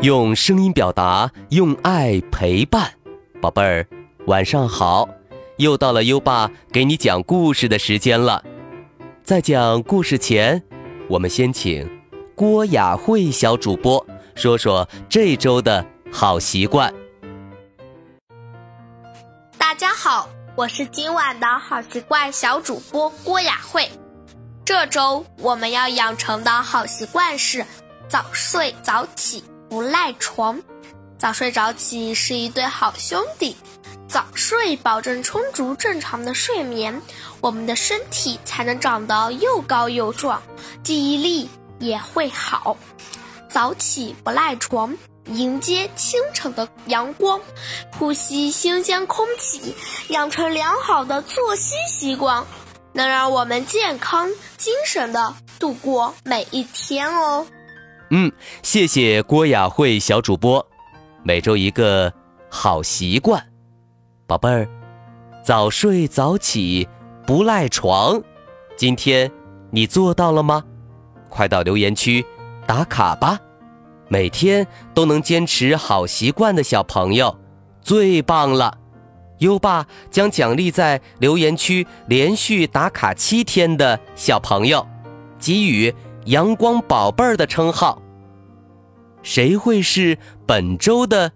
用声音表达，用爱陪伴，宝贝儿，晚上好！又到了优爸给你讲故事的时间了。在讲故事前，我们先请郭雅慧小主播说说这周的好习惯。大家好，我是今晚的好习惯小主播郭雅慧。这周我们要养成的好习惯是早睡早起。不赖床，早睡早起是一对好兄弟。早睡保证充足正常的睡眠，我们的身体才能长得又高又壮，记忆力也会好。早起不赖床，迎接清晨的阳光，呼吸新鲜空气，养成良好的作息习惯，能让我们健康精神的度过每一天哦。嗯，谢谢郭雅慧小主播，每周一个好习惯，宝贝儿，早睡早起不赖床，今天你做到了吗？快到留言区打卡吧！每天都能坚持好习惯的小朋友最棒了，优爸将奖励在留言区连续打卡七天的小朋友，给予。阳光宝贝儿的称号，谁会是本周的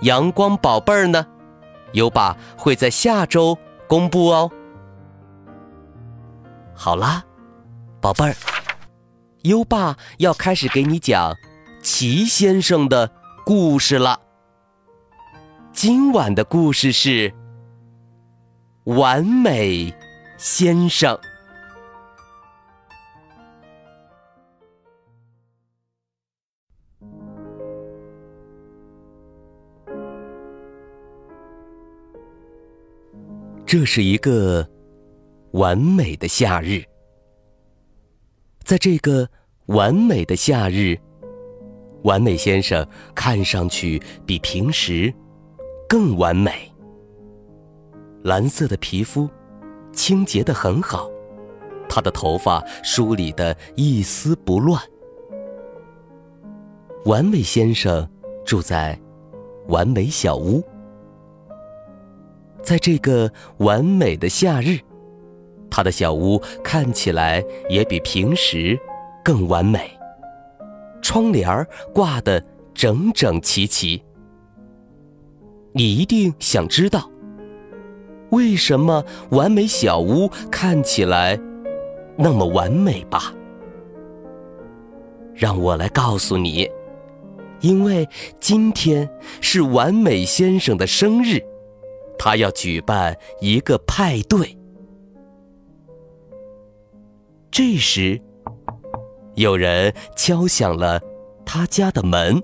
阳光宝贝儿呢？优爸会在下周公布哦。好啦，宝贝儿，优爸要开始给你讲齐先生的故事了。今晚的故事是完美先生。这是一个完美的夏日，在这个完美的夏日，完美先生看上去比平时更完美。蓝色的皮肤，清洁的很好，他的头发梳理的一丝不乱。完美先生住在完美小屋。在这个完美的夏日，他的小屋看起来也比平时更完美。窗帘挂得整整齐齐。你一定想知道，为什么完美小屋看起来那么完美吧？让我来告诉你，因为今天是完美先生的生日。他要举办一个派对。这时，有人敲响了他家的门。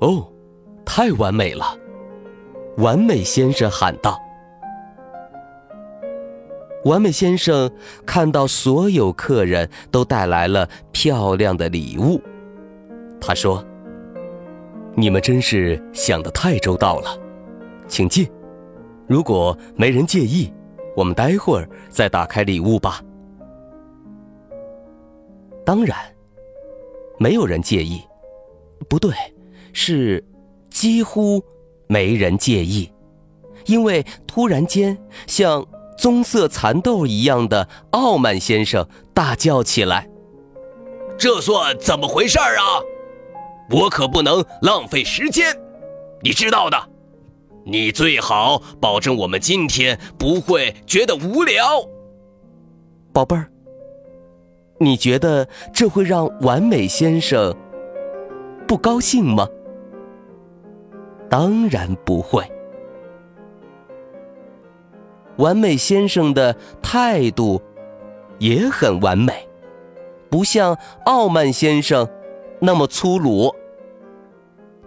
哦，太完美了！完美先生喊道。完美先生看到所有客人都带来了漂亮的礼物，他说：“你们真是想的太周到了，请进。”如果没人介意，我们待会儿再打开礼物吧。当然，没有人介意，不对，是几乎没人介意，因为突然间，像棕色蚕豆一样的傲慢先生大叫起来：“这算怎么回事儿啊？我可不能浪费时间，你知道的。”你最好保证我们今天不会觉得无聊，宝贝儿。你觉得这会让完美先生不高兴吗？当然不会。完美先生的态度也很完美，不像傲慢先生那么粗鲁。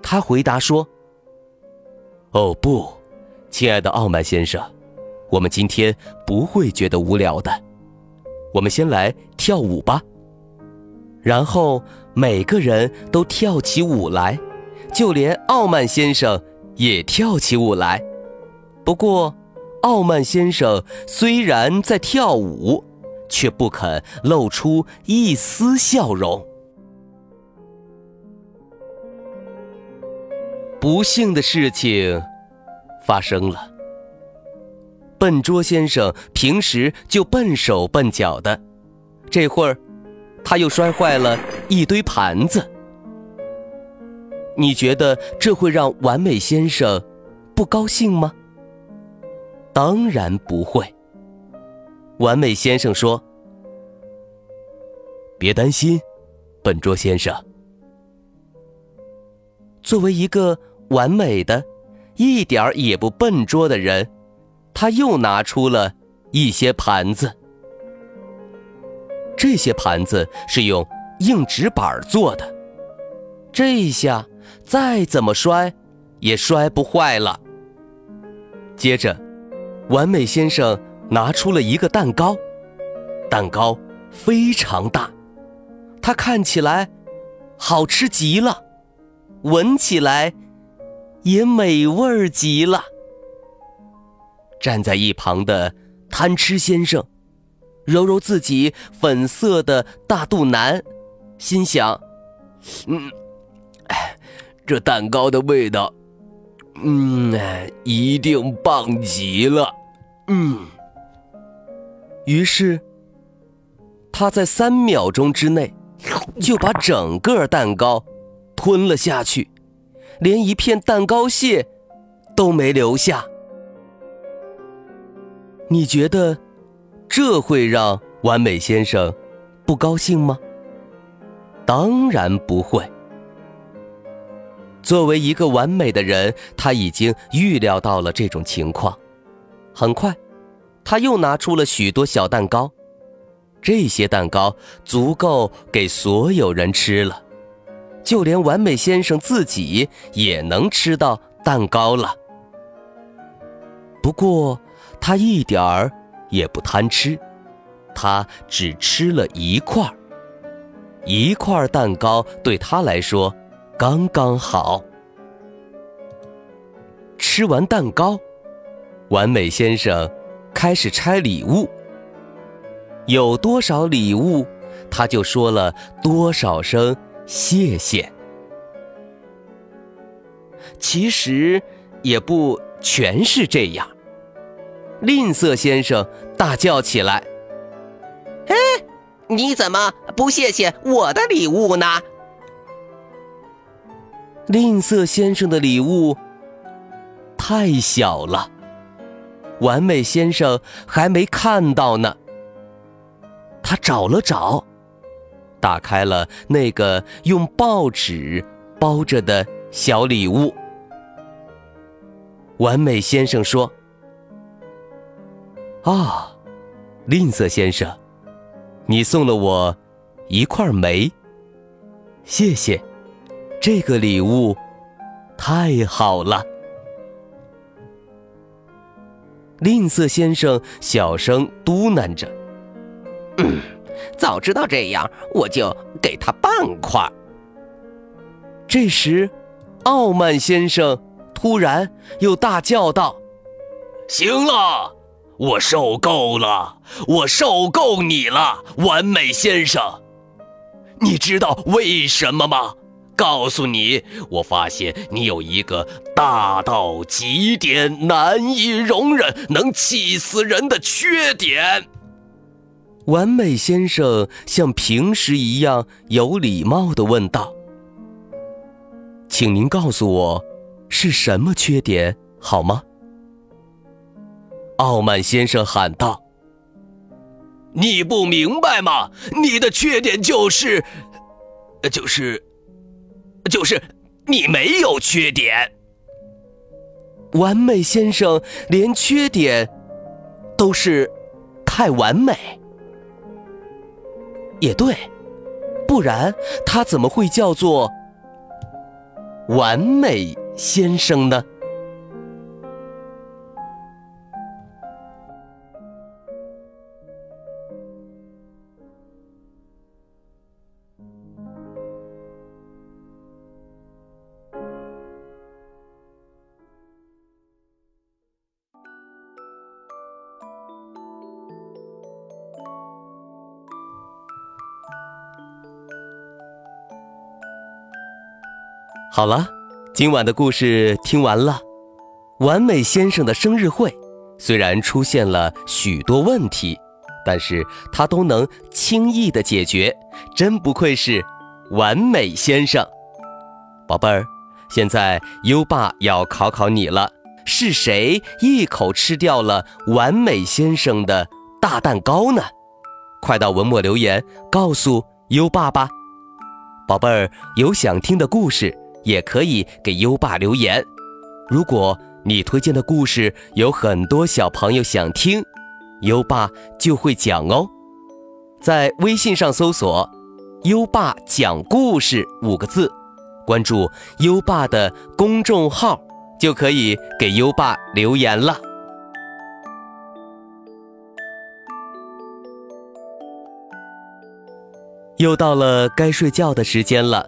他回答说。哦不，亲爱的傲慢先生，我们今天不会觉得无聊的。我们先来跳舞吧。然后每个人都跳起舞来，就连傲慢先生也跳起舞来。不过，傲慢先生虽然在跳舞，却不肯露出一丝笑容。不幸的事情发生了。笨拙先生平时就笨手笨脚的，这会儿他又摔坏了一堆盘子。你觉得这会让完美先生不高兴吗？当然不会。完美先生说：“别担心，笨拙先生。作为一个完美的、一点儿也不笨拙的人，他又拿出了一些盘子。这些盘子是用硬纸板做的，这下再怎么摔也摔不坏了。接着，完美先生。”拿出了一个蛋糕，蛋糕非常大，它看起来好吃极了，闻起来也美味极了。站在一旁的贪吃先生揉揉自己粉色的大肚腩，心想：“嗯，这蛋糕的味道，嗯，一定棒极了。”嗯。于是，他在三秒钟之内就把整个蛋糕吞了下去，连一片蛋糕屑都没留下。你觉得这会让完美先生不高兴吗？当然不会。作为一个完美的人，他已经预料到了这种情况。很快。他又拿出了许多小蛋糕，这些蛋糕足够给所有人吃了，就连完美先生自己也能吃到蛋糕了。不过他一点儿也不贪吃，他只吃了一块儿，一块蛋糕对他来说刚刚好。吃完蛋糕，完美先生。开始拆礼物，有多少礼物，他就说了多少声谢谢。其实也不全是这样。吝啬先生大叫起来：“哎，你怎么不谢谢我的礼物呢？”吝啬先生的礼物太小了。完美先生还没看到呢。他找了找，打开了那个用报纸包着的小礼物。完美先生说：“啊，吝啬先生，你送了我一块煤，谢谢，这个礼物太好了。”吝啬先生小声嘟囔着：“嗯，早知道这样，我就给他半块。”这时，傲慢先生突然又大叫道：“行了，我受够了，我受够你了，完美先生！你知道为什么吗？”告诉你，我发现你有一个大到极点、难以容忍、能气死人的缺点。完美先生像平时一样有礼貌的问道：“请您告诉我，是什么缺点好吗？”傲慢先生喊道：“你不明白吗？你的缺点就是，就是。”就是你没有缺点，完美先生连缺点都是太完美。也对，不然他怎么会叫做完美先生呢？好了，今晚的故事听完了。完美先生的生日会虽然出现了许多问题，但是他都能轻易的解决，真不愧是完美先生。宝贝儿，现在优爸要考考你了，是谁一口吃掉了完美先生的大蛋糕呢？快到文末留言告诉优爸吧。宝贝儿，有想听的故事也可以给优爸留言。如果你推荐的故事有很多小朋友想听，优爸就会讲哦。在微信上搜索“优爸讲故事”五个字，关注优爸的公众号，就可以给优爸留言了。又到了该睡觉的时间了，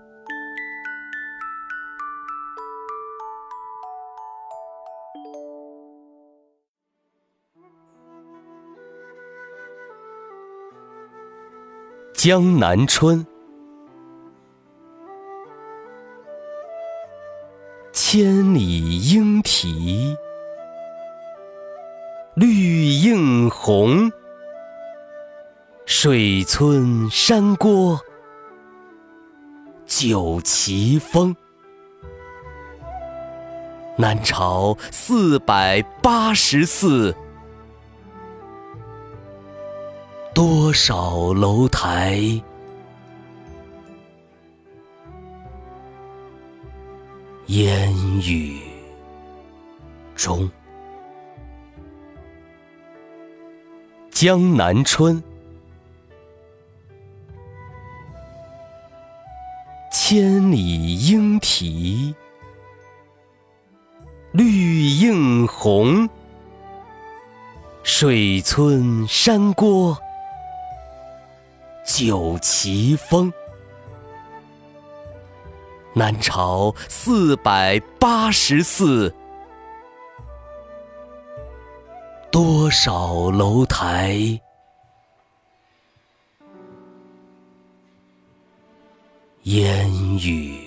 江南春，千里莺啼绿映红，水村山郭酒旗风。南朝四百八十寺。多少楼台？烟雨中，江南春，千里莺啼绿映红，水村山郭。酒旗风，南朝四百八十寺，多少楼台烟雨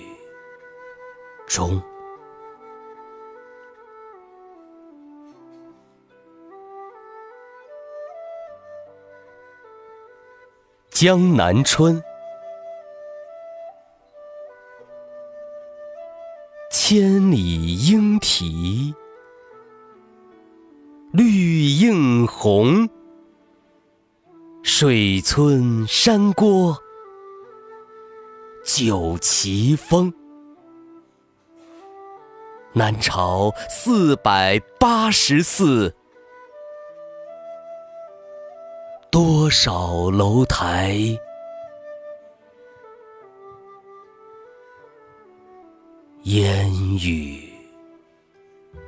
中。江南春，千里莺啼绿映红，水村山郭酒旗风。南朝四百八十寺。多少楼台？烟雨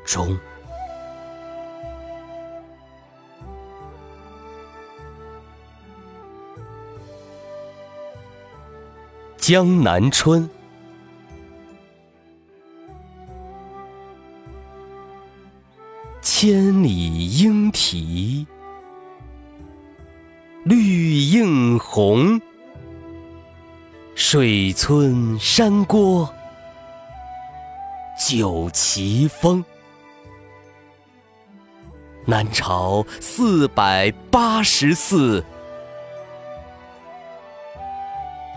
中，江南春，千里莺啼。映红，水村山郭酒旗风。南朝四百八十寺，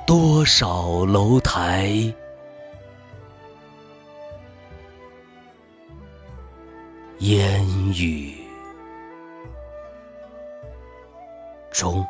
多少楼台烟雨。中。